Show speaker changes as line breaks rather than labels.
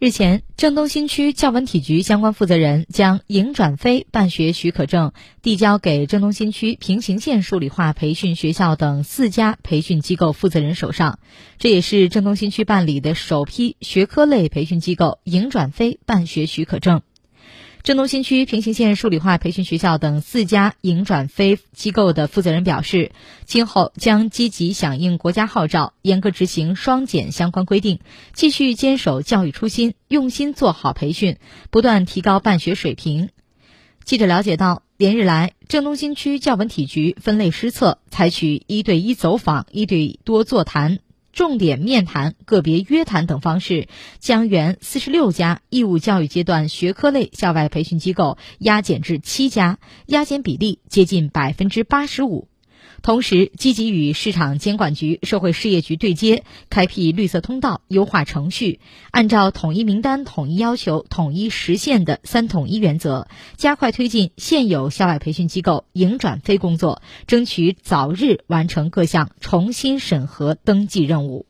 日前，郑东新区教文体局相关负责人将营转非办学许可证递交给郑东新区平行县数理化培训学校等四家培训机构负责人手上，这也是郑东新区办理的首批学科类培训机构营转非办学许可证。郑东新区平行县数理化培训学校等四家营转非机构的负责人表示，今后将积极响应国家号召，严格执行双减相关规定，继续坚守教育初心，用心做好培训，不断提高办学水平。记者了解到，连日来，郑东新区教文体局分类施策，采取一对一走访、一对多座谈。重点面谈、个别约谈等方式，将原四十六家义务教育阶段学科类校外培训机构压减至七家，压减比例接近百分之八十五。同时，积极与市场监管局、社会事业局对接，开辟绿色通道、优化程序，按照统一名单、统一要求、统一实现的“三统一”原则，加快推进现有校外培训机构营转非工作，争取早日完成各项重新审核登记任务。